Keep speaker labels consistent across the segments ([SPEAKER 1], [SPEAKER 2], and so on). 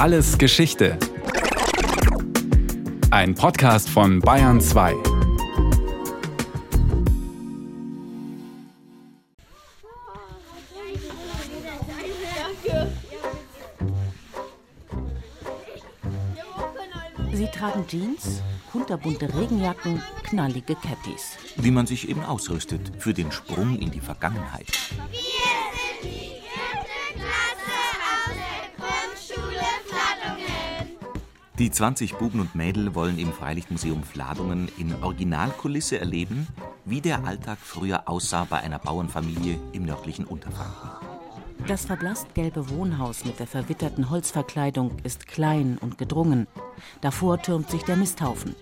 [SPEAKER 1] Alles Geschichte. Ein Podcast von Bayern 2.
[SPEAKER 2] Sie tragen Jeans, kunterbunte Regenjacken, knallige Cappies.
[SPEAKER 3] Wie man sich eben ausrüstet für den Sprung in die Vergangenheit. Die 20 Buben und Mädel wollen im Freilichtmuseum Fladungen in Originalkulisse erleben, wie der Alltag früher aussah bei einer Bauernfamilie im nördlichen Unterfranken.
[SPEAKER 2] Das verblasst gelbe Wohnhaus mit der verwitterten Holzverkleidung ist klein und gedrungen. Davor türmt sich der Misthaufen.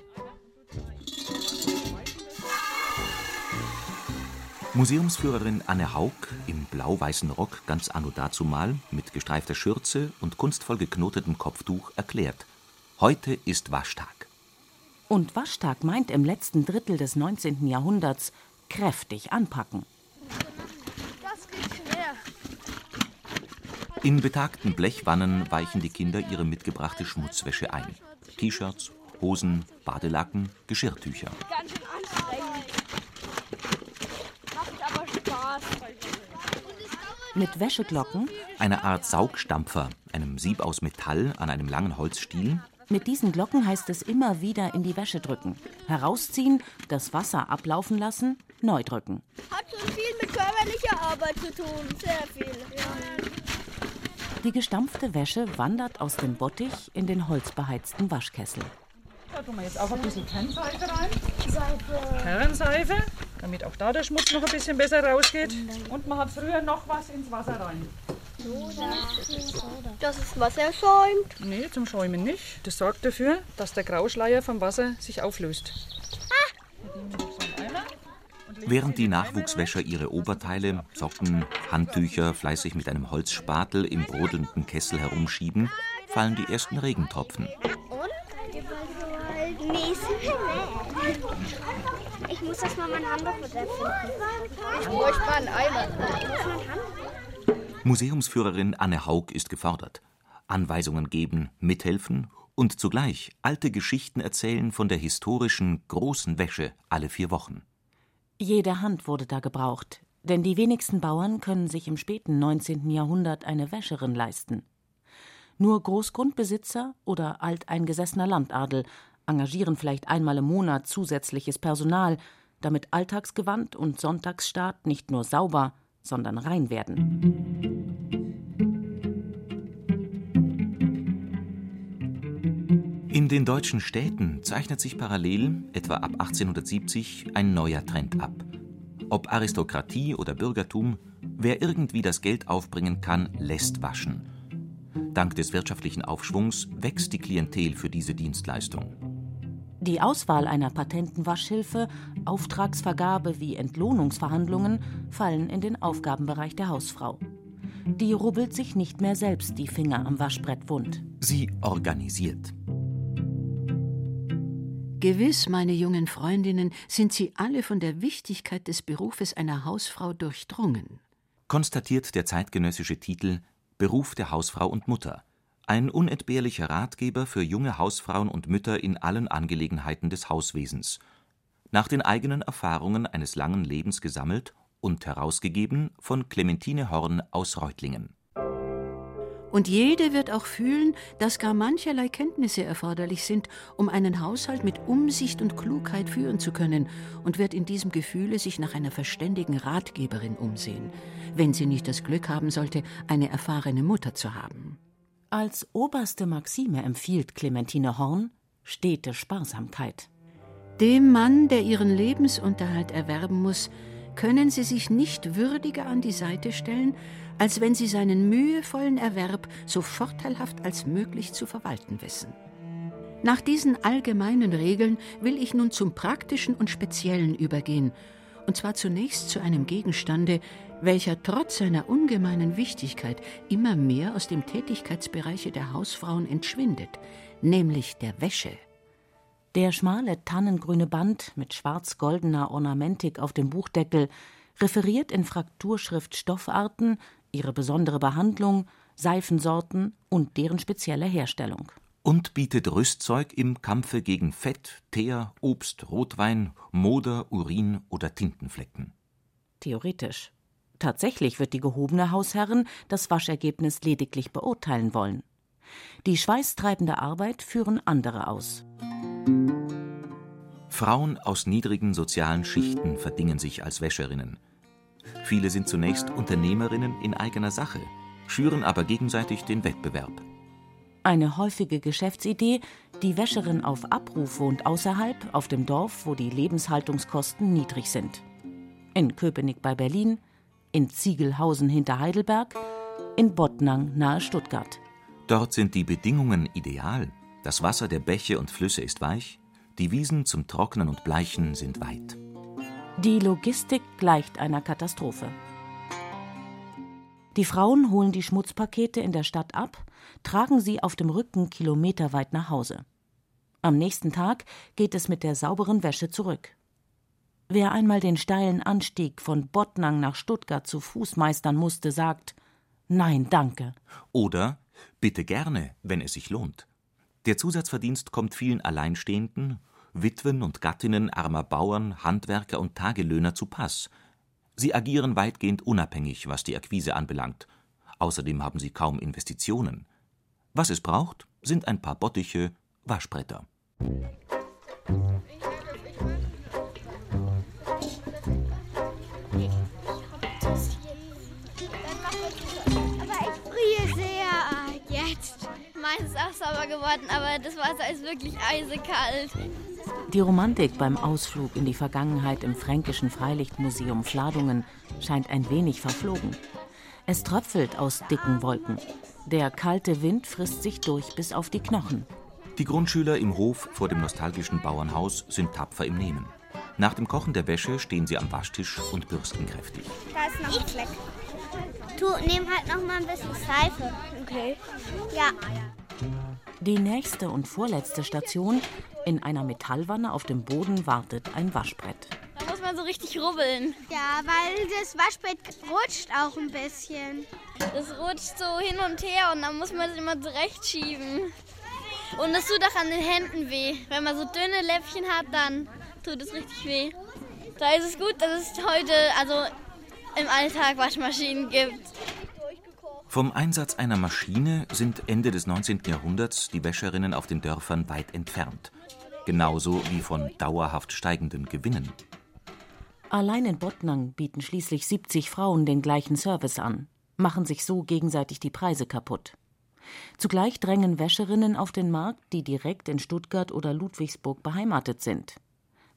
[SPEAKER 3] Museumsführerin Anne Haug im blau-weißen Rock ganz anno dazumal mit gestreifter Schürze und kunstvoll geknotetem Kopftuch erklärt: Heute ist Waschtag.
[SPEAKER 2] Und Waschtag meint im letzten Drittel des 19. Jahrhunderts kräftig anpacken.
[SPEAKER 4] Das geht schwer.
[SPEAKER 3] In betagten Blechwannen weichen die Kinder ihre mitgebrachte Schmutzwäsche ein. T-Shirts, Hosen, Badelacken, Geschirrtücher.
[SPEAKER 4] Ganz schön anstrengend. Macht aber Spaß.
[SPEAKER 2] Mit Wäscheglocken,
[SPEAKER 3] Eine Art Saugstampfer, einem Sieb aus Metall an einem langen Holzstiel,
[SPEAKER 2] mit diesen Glocken heißt es immer wieder in die Wäsche drücken. Herausziehen, das Wasser ablaufen lassen, neu drücken.
[SPEAKER 4] Hat schon viel mit körperlicher Arbeit zu tun. Sehr viel.
[SPEAKER 2] Die gestampfte Wäsche wandert aus dem Bottich in den holzbeheizten Waschkessel.
[SPEAKER 5] Da tun wir jetzt auch ein bisschen Kernseife rein. Kernseife, damit auch da der Schmutz noch ein bisschen besser rausgeht. Und man hat früher noch was ins Wasser rein.
[SPEAKER 4] Dass das Wasser schäumt.
[SPEAKER 5] Nee, zum Schäumen nicht. Das sorgt dafür, dass der Grauschleier vom Wasser sich auflöst.
[SPEAKER 3] Während die Nachwuchswäscher ihre Oberteile, Socken, Handtücher fleißig mit einem Holzspatel im brodelnden Kessel herumschieben, fallen die ersten Regentropfen.
[SPEAKER 6] Ich muss das mal mein Handtuch mit erfinden.
[SPEAKER 4] Ich bräuchte mal einen Eimer.
[SPEAKER 3] Museumsführerin Anne Haug ist gefordert. Anweisungen geben, mithelfen und zugleich alte Geschichten erzählen von der historischen großen Wäsche alle vier Wochen.
[SPEAKER 2] Jede Hand wurde da gebraucht, denn die wenigsten Bauern können sich im späten 19. Jahrhundert eine Wäscherin leisten. Nur Großgrundbesitzer oder alteingesessener Landadel engagieren vielleicht einmal im Monat zusätzliches Personal, damit Alltagsgewand und Sonntagsstaat nicht nur sauber, sondern rein werden.
[SPEAKER 3] In den deutschen Städten zeichnet sich parallel, etwa ab 1870, ein neuer Trend ab. Ob Aristokratie oder Bürgertum, wer irgendwie das Geld aufbringen kann, lässt waschen. Dank des wirtschaftlichen Aufschwungs wächst die Klientel für diese Dienstleistung.
[SPEAKER 2] Die Auswahl einer patenten Waschhilfe, Auftragsvergabe wie Entlohnungsverhandlungen fallen in den Aufgabenbereich der Hausfrau. Die rubbelt sich nicht mehr selbst die Finger am Waschbrett wund.
[SPEAKER 3] Sie organisiert.
[SPEAKER 7] Gewiss, meine jungen Freundinnen, sind Sie alle von der Wichtigkeit des Berufes einer Hausfrau durchdrungen.
[SPEAKER 3] konstatiert der zeitgenössische Titel Beruf der Hausfrau und Mutter. Ein unentbehrlicher Ratgeber für junge Hausfrauen und Mütter in allen Angelegenheiten des Hauswesens. Nach den eigenen Erfahrungen eines langen Lebens gesammelt und herausgegeben von Clementine Horn aus Reutlingen.
[SPEAKER 7] Und jede wird auch fühlen, dass gar mancherlei Kenntnisse erforderlich sind, um einen Haushalt mit Umsicht und Klugheit führen zu können, und wird in diesem Gefühle sich nach einer verständigen Ratgeberin umsehen, wenn sie nicht das Glück haben sollte, eine erfahrene Mutter zu haben.
[SPEAKER 2] Als oberste Maxime empfiehlt Clementine Horn stete Sparsamkeit.
[SPEAKER 7] Dem Mann, der ihren Lebensunterhalt erwerben muss, können sie sich nicht würdiger an die Seite stellen, als wenn sie seinen mühevollen Erwerb so vorteilhaft als möglich zu verwalten wissen. Nach diesen allgemeinen Regeln will ich nun zum Praktischen und Speziellen übergehen, und zwar zunächst zu einem Gegenstande, welcher trotz seiner ungemeinen Wichtigkeit immer mehr aus dem Tätigkeitsbereiche der Hausfrauen entschwindet, nämlich der Wäsche.
[SPEAKER 2] Der schmale tannengrüne Band mit schwarz-goldener Ornamentik auf dem Buchdeckel referiert in Frakturschrift Stoffarten, ihre besondere Behandlung, Seifensorten und deren spezielle Herstellung.
[SPEAKER 3] Und bietet Rüstzeug im Kampfe gegen Fett, Teer, Obst, Rotwein, Moder, Urin oder Tintenflecken.
[SPEAKER 2] Theoretisch. Tatsächlich wird die gehobene Hausherrin das Waschergebnis lediglich beurteilen wollen. Die schweißtreibende Arbeit führen andere aus.
[SPEAKER 3] Frauen aus niedrigen sozialen Schichten verdingen sich als Wäscherinnen. Viele sind zunächst Unternehmerinnen in eigener Sache, schüren aber gegenseitig den Wettbewerb.
[SPEAKER 2] Eine häufige Geschäftsidee, die Wäscherin auf Abrufe und außerhalb, auf dem Dorf, wo die Lebenshaltungskosten niedrig sind. In Köpenick bei Berlin, in Ziegelhausen hinter Heidelberg, in Bottnang nahe Stuttgart.
[SPEAKER 3] Dort sind die Bedingungen ideal. Das Wasser der Bäche und Flüsse ist weich, die Wiesen zum Trocknen und Bleichen sind weit.
[SPEAKER 2] Die Logistik gleicht einer Katastrophe. Die Frauen holen die Schmutzpakete in der Stadt ab, tragen sie auf dem Rücken kilometerweit nach Hause. Am nächsten Tag geht es mit der sauberen Wäsche zurück. Wer einmal den steilen Anstieg von Bottnang nach Stuttgart zu Fuß meistern musste, sagt Nein, danke.
[SPEAKER 3] Oder bitte gerne, wenn es sich lohnt. Der Zusatzverdienst kommt vielen Alleinstehenden, Witwen und Gattinnen armer Bauern, Handwerker und Tagelöhner zu Pass. Sie agieren weitgehend unabhängig, was die Akquise anbelangt. Außerdem haben sie kaum Investitionen. Was es braucht, sind ein paar Bottiche, Waschbretter.
[SPEAKER 6] Meins ist auch sauber geworden, aber das Wasser ist wirklich eisekalt.
[SPEAKER 2] Die Romantik beim Ausflug in die Vergangenheit im Fränkischen Freilichtmuseum Fladungen scheint ein wenig verflogen. Es tröpfelt aus dicken Wolken. Der kalte Wind frisst sich durch bis auf die Knochen.
[SPEAKER 3] Die Grundschüler im Hof vor dem nostalgischen Bauernhaus sind tapfer im Nehmen. Nach dem Kochen der Wäsche stehen sie am Waschtisch und bürsten kräftig.
[SPEAKER 6] Da ist noch ein Fleck. Du, nimm halt noch mal ein bisschen Seife. Okay. Ja.
[SPEAKER 2] Die nächste und vorletzte Station, in einer Metallwanne auf dem Boden wartet ein Waschbrett.
[SPEAKER 6] Da muss man so richtig rubbeln. Ja, weil das Waschbrett rutscht auch ein bisschen. Das rutscht so hin und her und dann muss man es immer zurechtschieben. Und es tut auch an den Händen weh. Wenn man so dünne Läppchen hat, dann tut es richtig weh. Da ist es gut, dass es heute, also im Alltag Waschmaschinen gibt.
[SPEAKER 3] Vom Einsatz einer Maschine sind Ende des 19. Jahrhunderts die Wäscherinnen auf den Dörfern weit entfernt. Genauso wie von dauerhaft steigenden Gewinnen.
[SPEAKER 2] Allein in Bottnang bieten schließlich 70 Frauen den gleichen Service an, machen sich so gegenseitig die Preise kaputt. Zugleich drängen Wäscherinnen auf den Markt, die direkt in Stuttgart oder Ludwigsburg beheimatet sind,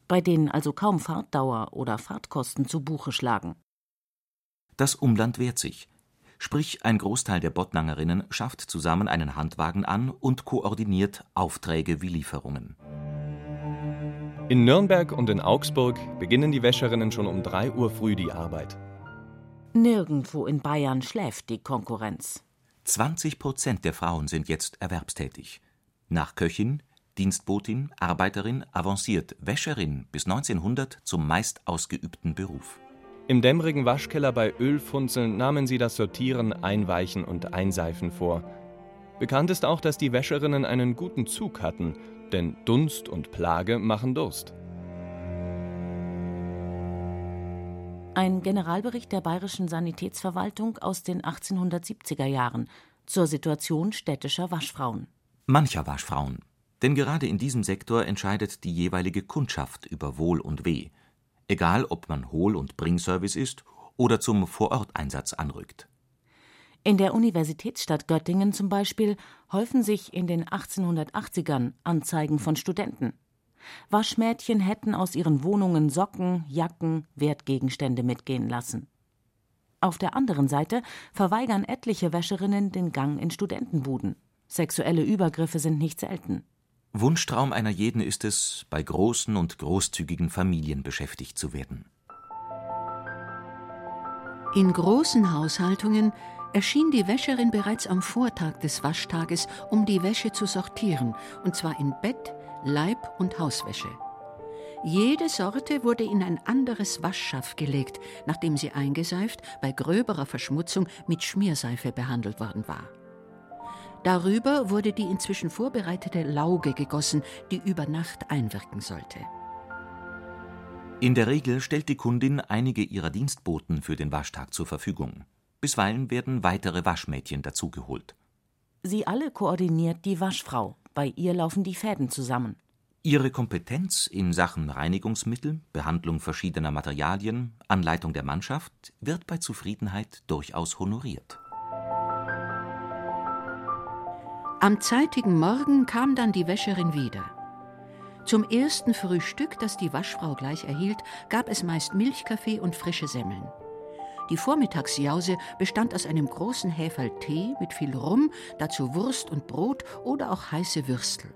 [SPEAKER 2] bei denen also kaum Fahrtdauer oder Fahrtkosten zu Buche schlagen.
[SPEAKER 3] Das Umland wehrt sich. Sprich, ein Großteil der Bottnangerinnen schafft zusammen einen Handwagen an und koordiniert Aufträge wie Lieferungen.
[SPEAKER 8] In Nürnberg und in Augsburg beginnen die Wäscherinnen schon um 3 Uhr früh die Arbeit.
[SPEAKER 2] Nirgendwo in Bayern schläft die Konkurrenz.
[SPEAKER 3] 20 Prozent der Frauen sind jetzt erwerbstätig. Nach Köchin, Dienstbotin, Arbeiterin avanciert Wäscherin bis 1900 zum meist ausgeübten Beruf.
[SPEAKER 8] Im dämmerigen Waschkeller bei Ölfunzeln nahmen sie das Sortieren, Einweichen und Einseifen vor. Bekannt ist auch, dass die Wäscherinnen einen guten Zug hatten, denn Dunst und Plage machen Durst.
[SPEAKER 2] Ein Generalbericht der Bayerischen Sanitätsverwaltung aus den 1870er Jahren zur Situation städtischer Waschfrauen.
[SPEAKER 3] Mancher Waschfrauen. Denn gerade in diesem Sektor entscheidet die jeweilige Kundschaft über Wohl und Weh. Egal, ob man Hohl- und Bringservice ist oder zum Vororteinsatz anrückt.
[SPEAKER 2] In der Universitätsstadt Göttingen zum Beispiel häufen sich in den 1880ern Anzeigen von Studenten. Waschmädchen hätten aus ihren Wohnungen Socken, Jacken, Wertgegenstände mitgehen lassen. Auf der anderen Seite verweigern etliche Wäscherinnen den Gang in Studentenbuden. Sexuelle Übergriffe sind nicht selten.
[SPEAKER 3] Wunschtraum einer jeden ist es, bei großen und großzügigen Familien beschäftigt zu werden.
[SPEAKER 7] In großen Haushaltungen erschien die Wäscherin bereits am Vortag des Waschtages, um die Wäsche zu sortieren, und zwar in Bett, Leib- und Hauswäsche. Jede Sorte wurde in ein anderes Waschschaff gelegt, nachdem sie eingeseift, bei gröberer Verschmutzung mit Schmierseife behandelt worden war. Darüber wurde die inzwischen vorbereitete Lauge gegossen, die über Nacht einwirken sollte.
[SPEAKER 3] In der Regel stellt die Kundin einige ihrer Dienstboten für den Waschtag zur Verfügung. Bisweilen werden weitere Waschmädchen dazugeholt.
[SPEAKER 2] Sie alle koordiniert die Waschfrau. Bei ihr laufen die Fäden zusammen.
[SPEAKER 3] Ihre Kompetenz in Sachen Reinigungsmittel, Behandlung verschiedener Materialien, Anleitung der Mannschaft wird bei Zufriedenheit durchaus honoriert.
[SPEAKER 7] Am zeitigen Morgen kam dann die Wäscherin wieder. Zum ersten Frühstück, das die Waschfrau gleich erhielt, gab es meist Milchkaffee und frische Semmeln. Die Vormittagsjause bestand aus einem großen Häferl Tee mit viel Rum, dazu Wurst und Brot oder auch heiße Würstel.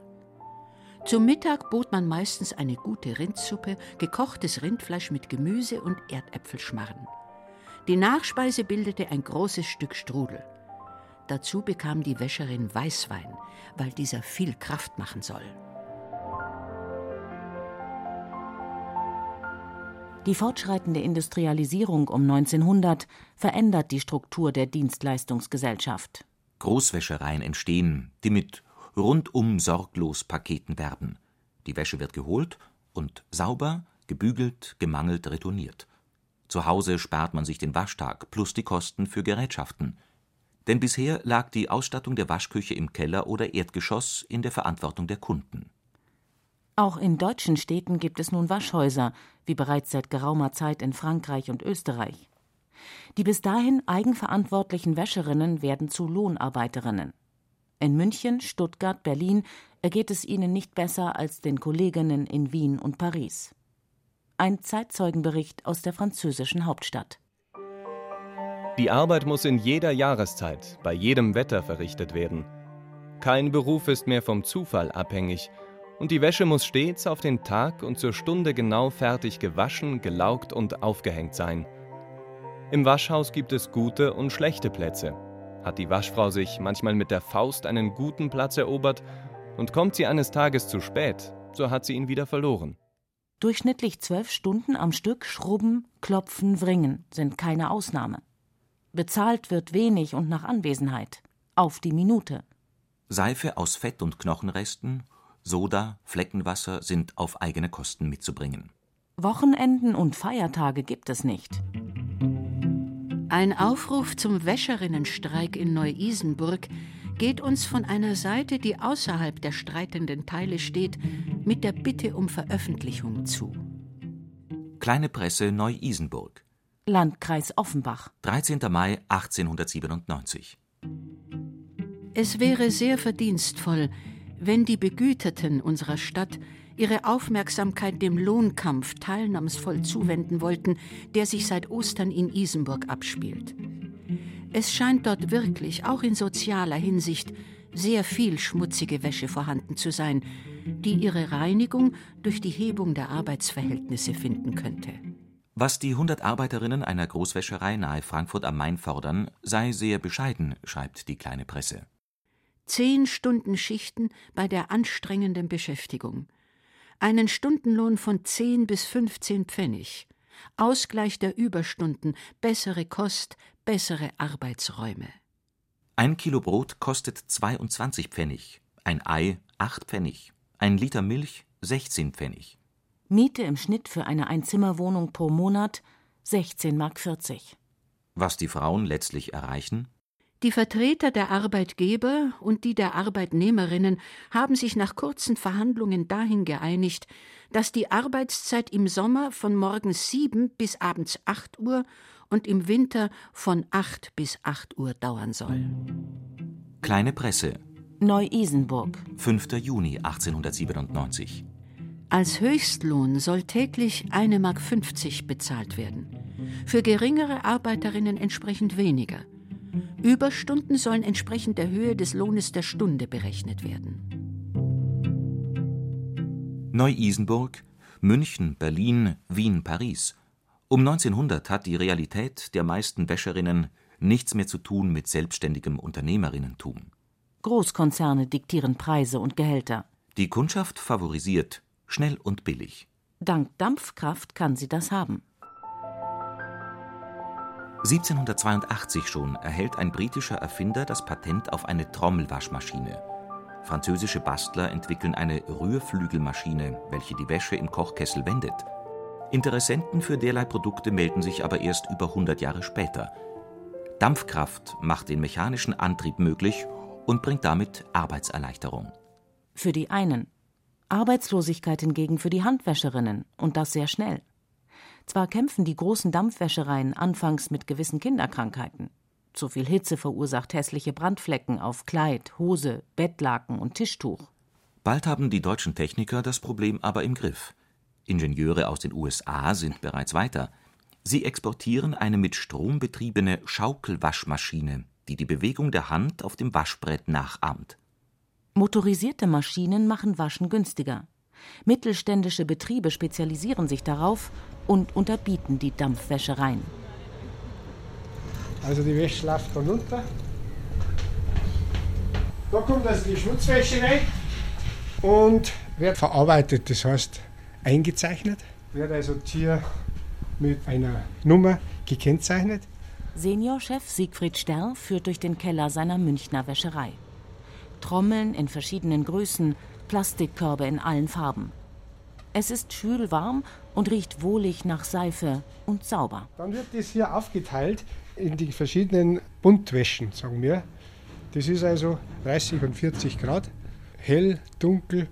[SPEAKER 7] Zum Mittag bot man meistens eine gute Rindsuppe, gekochtes Rindfleisch mit Gemüse und Erdäpfelschmarren. Die Nachspeise bildete ein großes Stück Strudel. Dazu bekam die Wäscherin Weißwein, weil dieser viel Kraft machen soll.
[SPEAKER 2] Die fortschreitende Industrialisierung um 1900 verändert die Struktur der Dienstleistungsgesellschaft.
[SPEAKER 3] Großwäschereien entstehen, die mit rundum sorglos Paketen werben. Die Wäsche wird geholt und sauber, gebügelt, gemangelt retourniert. Zu Hause spart man sich den Waschtag plus die Kosten für Gerätschaften. Denn bisher lag die Ausstattung der Waschküche im Keller oder Erdgeschoss in der Verantwortung der Kunden.
[SPEAKER 2] Auch in deutschen Städten gibt es nun Waschhäuser, wie bereits seit geraumer Zeit in Frankreich und Österreich. Die bis dahin eigenverantwortlichen Wäscherinnen werden zu Lohnarbeiterinnen. In München, Stuttgart, Berlin ergeht es ihnen nicht besser als den Kolleginnen in Wien und Paris. Ein Zeitzeugenbericht aus der französischen Hauptstadt.
[SPEAKER 8] Die Arbeit muss in jeder Jahreszeit, bei jedem Wetter verrichtet werden. Kein Beruf ist mehr vom Zufall abhängig, und die Wäsche muss stets auf den Tag und zur Stunde genau fertig gewaschen, gelaugt und aufgehängt sein. Im Waschhaus gibt es gute und schlechte Plätze, hat die Waschfrau sich manchmal mit der Faust einen guten Platz erobert und kommt sie eines Tages zu spät, so hat sie ihn wieder verloren.
[SPEAKER 2] Durchschnittlich zwölf Stunden am Stück schrubben, klopfen, wringen sind keine Ausnahme. Bezahlt wird wenig und nach Anwesenheit. Auf die Minute.
[SPEAKER 3] Seife aus Fett und Knochenresten, Soda, Fleckenwasser sind auf eigene Kosten mitzubringen.
[SPEAKER 2] Wochenenden und Feiertage gibt es nicht.
[SPEAKER 7] Ein Aufruf zum Wäscherinnenstreik in Neu-Isenburg geht uns von einer Seite, die außerhalb der streitenden Teile steht, mit der Bitte um Veröffentlichung zu.
[SPEAKER 3] Kleine Presse Neu-Isenburg.
[SPEAKER 2] Landkreis Offenbach.
[SPEAKER 3] 13. Mai 1897.
[SPEAKER 7] Es wäre sehr verdienstvoll, wenn die Begüterten unserer Stadt ihre Aufmerksamkeit dem Lohnkampf teilnahmsvoll zuwenden wollten, der sich seit Ostern in Isenburg abspielt. Es scheint dort wirklich, auch in sozialer Hinsicht, sehr viel schmutzige Wäsche vorhanden zu sein, die ihre Reinigung durch die Hebung der Arbeitsverhältnisse finden könnte.
[SPEAKER 3] Was die 100 Arbeiterinnen einer Großwäscherei nahe Frankfurt am Main fordern, sei sehr bescheiden, schreibt die kleine Presse.
[SPEAKER 7] Zehn Stunden Schichten bei der anstrengenden Beschäftigung einen Stundenlohn von 10 bis 15 Pfennig, Ausgleich der Überstunden, bessere Kost, bessere Arbeitsräume.
[SPEAKER 3] Ein Kilo Brot kostet 22 Pfennig, ein Ei 8 Pfennig, ein Liter Milch 16 Pfennig.
[SPEAKER 2] Miete im Schnitt für eine Einzimmerwohnung pro Monat 16 Mark 40.
[SPEAKER 3] Was die Frauen letztlich erreichen?
[SPEAKER 7] Die Vertreter der Arbeitgeber und die der Arbeitnehmerinnen haben sich nach kurzen Verhandlungen dahin geeinigt, dass die Arbeitszeit im Sommer von morgens sieben bis abends acht Uhr und im Winter von acht bis acht Uhr dauern soll.
[SPEAKER 3] Kleine Presse.
[SPEAKER 2] Neu-Isenburg.
[SPEAKER 3] 5. Juni 1897.
[SPEAKER 7] Als Höchstlohn soll täglich 1,50 Mark bezahlt werden. Für geringere Arbeiterinnen entsprechend weniger. Überstunden sollen entsprechend der Höhe des Lohnes der Stunde berechnet werden.
[SPEAKER 3] Neu-Isenburg, München, Berlin, Wien, Paris. Um 1900 hat die Realität der meisten Wäscherinnen nichts mehr zu tun mit selbstständigem Unternehmerinnentum.
[SPEAKER 2] Großkonzerne diktieren Preise und Gehälter.
[SPEAKER 3] Die Kundschaft favorisiert schnell und billig.
[SPEAKER 2] Dank Dampfkraft kann sie das haben.
[SPEAKER 3] 1782 schon erhält ein britischer Erfinder das Patent auf eine Trommelwaschmaschine. Französische Bastler entwickeln eine Rührflügelmaschine, welche die Wäsche im Kochkessel wendet. Interessenten für derlei Produkte melden sich aber erst über 100 Jahre später. Dampfkraft macht den mechanischen Antrieb möglich und bringt damit Arbeitserleichterung.
[SPEAKER 2] Für die einen. Arbeitslosigkeit hingegen für die Handwäscherinnen und das sehr schnell. Zwar kämpfen die großen Dampfwäschereien anfangs mit gewissen Kinderkrankheiten. Zu viel Hitze verursacht hässliche Brandflecken auf Kleid, Hose, Bettlaken und Tischtuch.
[SPEAKER 3] Bald haben die deutschen Techniker das Problem aber im Griff. Ingenieure aus den USA sind bereits weiter. Sie exportieren eine mit Strom betriebene Schaukelwaschmaschine, die die Bewegung der Hand auf dem Waschbrett nachahmt.
[SPEAKER 2] Motorisierte Maschinen machen Waschen günstiger. Mittelständische Betriebe spezialisieren sich darauf und unterbieten die Dampfwäschereien.
[SPEAKER 9] Also die Wäsche läuft von runter. Da kommt also die Schmutzwäsche rein und wird verarbeitet, das heißt eingezeichnet. Wird also hier mit einer Nummer gekennzeichnet.
[SPEAKER 2] Seniorchef Siegfried Sterr führt durch den Keller seiner Münchner Wäscherei. Trommeln in verschiedenen Größen, Plastikkörbe in allen Farben. Es ist schwül warm und riecht wohlig nach Seife und sauber.
[SPEAKER 9] Dann wird das hier aufgeteilt in die verschiedenen Buntwäschen, sagen wir. Das ist also 30 und 40 Grad. Hell, dunkel,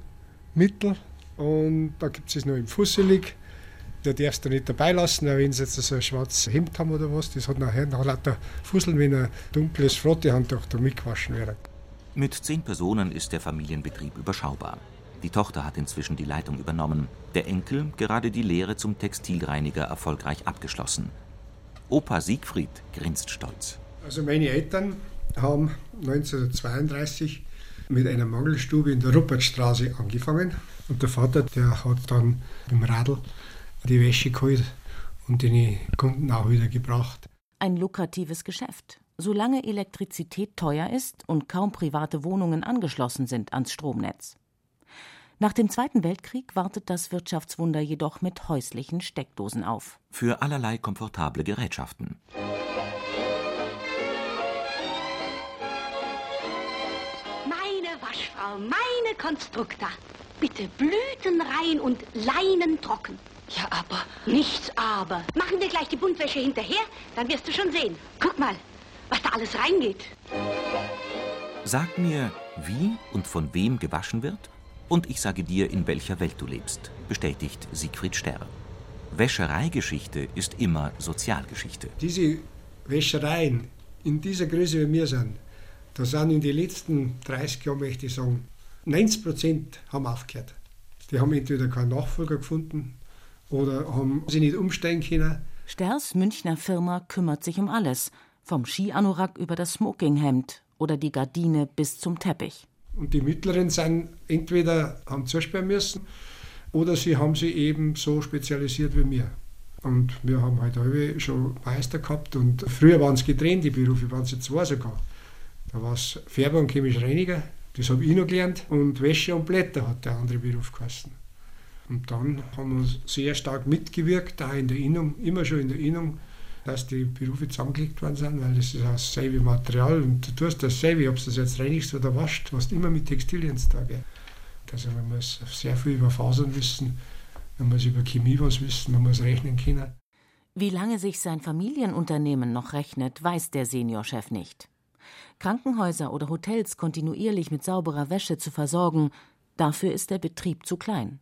[SPEAKER 9] mittel. Und da gibt es noch im Fusselig. Da darfst du nicht dabei lassen, wenn sie jetzt so ein schwarzes Hemd haben oder was. Das hat nachher noch lauter Fusseln, wenn ein dunkles Frottehandtuch da mitgewaschen wäre.
[SPEAKER 3] Mit zehn Personen ist der Familienbetrieb überschaubar. Die Tochter hat inzwischen die Leitung übernommen, der Enkel gerade die Lehre zum Textilreiniger erfolgreich abgeschlossen. Opa Siegfried grinst stolz.
[SPEAKER 9] Also meine Eltern haben 1932 mit einer Mangelstube in der Ruppertstraße angefangen. Und der Vater, der hat dann im Radl die Wäsche geholt und den Kunden auch wieder gebracht.
[SPEAKER 2] Ein lukratives Geschäft, solange Elektrizität teuer ist und kaum private Wohnungen angeschlossen sind ans Stromnetz. Nach dem Zweiten Weltkrieg wartet das Wirtschaftswunder jedoch mit häuslichen Steckdosen auf.
[SPEAKER 3] Für allerlei komfortable Gerätschaften.
[SPEAKER 10] Meine Waschfrau, meine Konstrukta. Bitte blütenrein und leinentrocken.
[SPEAKER 11] Ja, aber.
[SPEAKER 10] Nichts aber. Machen wir gleich die Buntwäsche hinterher, dann wirst du schon sehen. Guck mal, was da alles reingeht.
[SPEAKER 3] Sag mir, wie und von wem gewaschen wird, und ich sage dir, in welcher Welt du lebst, bestätigt Siegfried Sterr. Wäschereigeschichte ist immer Sozialgeschichte.
[SPEAKER 9] Diese Wäschereien in dieser Größe, wie wir sind, da sind in den letzten 30 Jahren, möchte ich sagen, 90 Prozent haben aufgehört. Die haben entweder keinen Nachfolger gefunden oder haben sie nicht umsteigen können.
[SPEAKER 2] Sterrs Münchner Firma kümmert sich um alles, vom Skianorak über das Smokinghemd oder die Gardine bis zum Teppich.
[SPEAKER 9] Und die Mittleren sind entweder haben zusperren müssen oder sie haben sich eben so spezialisiert wie wir. Und wir haben halt alle schon Meister gehabt und früher waren es getrennt, die Berufe, waren es zwei sogar. Da war es Färber und chemisch Reiniger, das habe ich noch gelernt, und Wäsche und Blätter hat der andere Beruf geheißen. Und dann haben wir sehr stark mitgewirkt, da in der Innung, immer schon in der Innung, dass die Berufe zusammengelegt worden sind, weil das ist dasselbe Material und du tust dasselbe, ob du das jetzt reinigst oder wascht, du hast immer mit Textilien zu tun. Also man muss sehr viel über Fasern wissen, man muss über Chemie was wissen, man muss rechnen können.
[SPEAKER 2] Wie lange sich sein Familienunternehmen noch rechnet, weiß der Seniorchef nicht. Krankenhäuser oder Hotels kontinuierlich mit sauberer Wäsche zu versorgen, dafür ist der Betrieb zu klein.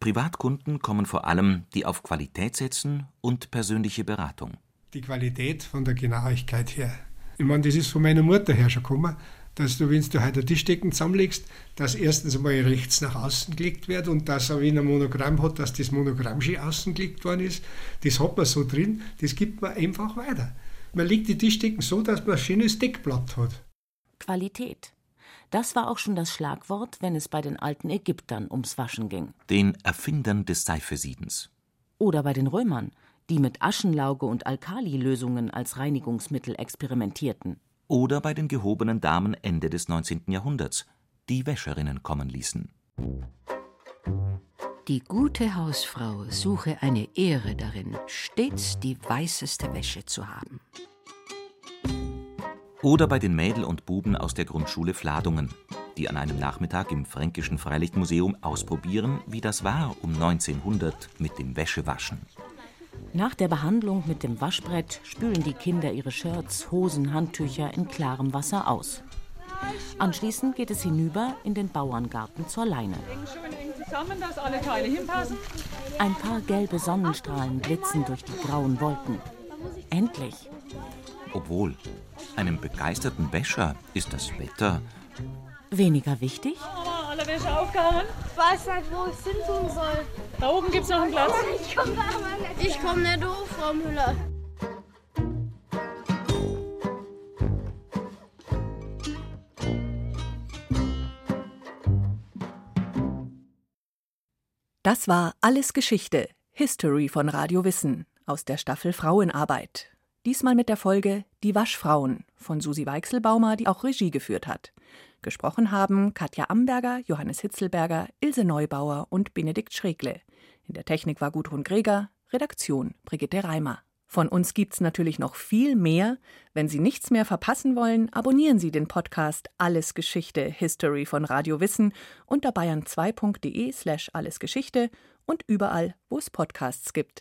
[SPEAKER 3] Privatkunden kommen vor allem, die auf Qualität setzen und persönliche Beratung.
[SPEAKER 9] Die Qualität von der Genauigkeit her. Ich meine, das ist von meiner Mutter her schon gekommen, dass du, wenn du heute ein Tischdecken zusammenlegst, dass erstens einmal rechts nach außen gelegt wird und dass er, wenn ein Monogramm hat, dass das Monogramm schon außen gelegt worden ist. Das hat man so drin, das gibt man einfach weiter. Man legt die Tischdecken so, dass man ein schönes Deckblatt hat.
[SPEAKER 2] Qualität. Das war auch schon das Schlagwort, wenn es bei den alten Ägyptern ums Waschen ging.
[SPEAKER 3] Den Erfindern des Seifesiedens.
[SPEAKER 2] Oder bei den Römern, die mit Aschenlauge und Alkalilösungen als Reinigungsmittel experimentierten.
[SPEAKER 3] Oder bei den gehobenen Damen Ende des 19. Jahrhunderts, die Wäscherinnen kommen ließen.
[SPEAKER 7] Die gute Hausfrau suche eine Ehre darin, stets die weißeste Wäsche zu haben.
[SPEAKER 3] Oder bei den Mädel und Buben aus der Grundschule Fladungen, die an einem Nachmittag im Fränkischen Freilichtmuseum ausprobieren, wie das war um 1900 mit dem Wäschewaschen.
[SPEAKER 2] Nach der Behandlung mit dem Waschbrett spülen die Kinder ihre Shirts, Hosen, Handtücher in klarem Wasser aus. Anschließend geht es hinüber in den Bauerngarten zur Leine.
[SPEAKER 5] Zusammen.
[SPEAKER 2] Ein paar gelbe Sonnenstrahlen blitzen durch die grauen Wolken. Endlich!
[SPEAKER 3] Obwohl, einem begeisterten Wäscher ist das Wetter
[SPEAKER 2] weniger wichtig.
[SPEAKER 5] Oh, alle Wäsche aufgehangen.
[SPEAKER 4] Ich weiß nicht, wo ich hin tun soll.
[SPEAKER 5] Da oben gibt es noch einen Platz.
[SPEAKER 4] Ich komme nicht. Ich komme nicht hoch, Frau Müller.
[SPEAKER 11] Das war Alles Geschichte, History von Radio Wissen aus der Staffel Frauenarbeit. Diesmal mit der Folge Die Waschfrauen von Susi Weichselbaumer, die auch Regie geführt hat. Gesprochen haben Katja Amberger, Johannes Hitzelberger, Ilse Neubauer und Benedikt Schregle. In der Technik war Gudrun Greger, Redaktion Brigitte Reimer. Von uns gibt's natürlich noch viel mehr. Wenn Sie nichts mehr verpassen wollen, abonnieren Sie den Podcast Alles Geschichte History von Radio Wissen unter bayern2.de slash allesgeschichte und überall, wo es Podcasts gibt.